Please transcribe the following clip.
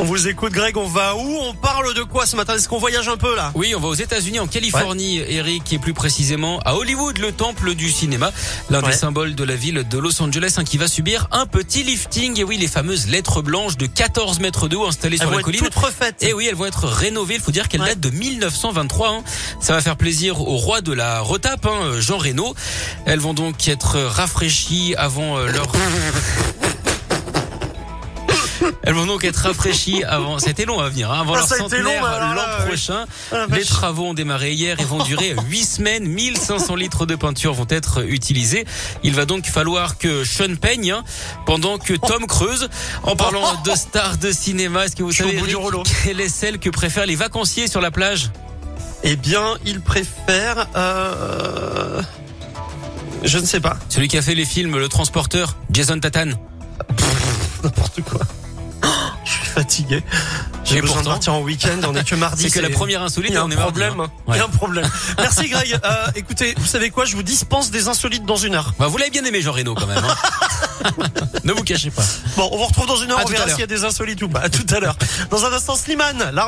On vous écoute, Greg. On va où On parle de quoi ce matin Est-ce qu'on voyage un peu là Oui, on va aux États-Unis, en Californie, Eric, et plus précisément à Hollywood, le temple du cinéma, l'un Ouais. des symboles de la ville de Los Angeles, hein, qui va subir un petit lifting. Et oui, les fameuses lettres blanches de 14 mètres de haut installées Elles sur vont la être colline. toutes refaites. Et oui, elles vont être rénovées. Il faut dire qu'elles Ouais. datent de 1923. hein. Ça va faire plaisir au roi de la retape, hein, Jean Reno. Elles vont donc être rafraîchies avant euh, leur... Elles vont donc être rafraîchies avant. C'était long à venir, hein, avant Ah, leur centenaire l'an prochain. Ah, Les travaux ont démarré hier et vont durer 8 semaines. 1500 litres de peinture vont être utilisés. Il va donc falloir que Sean peigne hein, pendant que Tom creuse. En parlant de stars de cinéma, est-ce que vous savez Eric, quelle est celle que préfèrent les vacanciers sur la plage? Eh bien, il préfère. Euh... Je ne sais pas. Celui qui a fait les films Le Transporteur, Jason Tatane. N'importe quoi. Fatigué. J'ai besoin pourtant- de partir en week-end. On est que mardi. C'est que la première insolite, Il y a on un mardi, problème. Il y a Ouais. un problème. Merci Greg. Euh, écoutez, vous savez quoi? Je vous dispense des insolites dans une heure. Bah, vous l'avez bien aimé, Jean Reno, quand même. hein. ne vous cachez pas. Bon, on vous retrouve dans une heure. À on verra s'il y a des insolites ou pas. À tout à l'heure. Dans un instant, Slimane, la.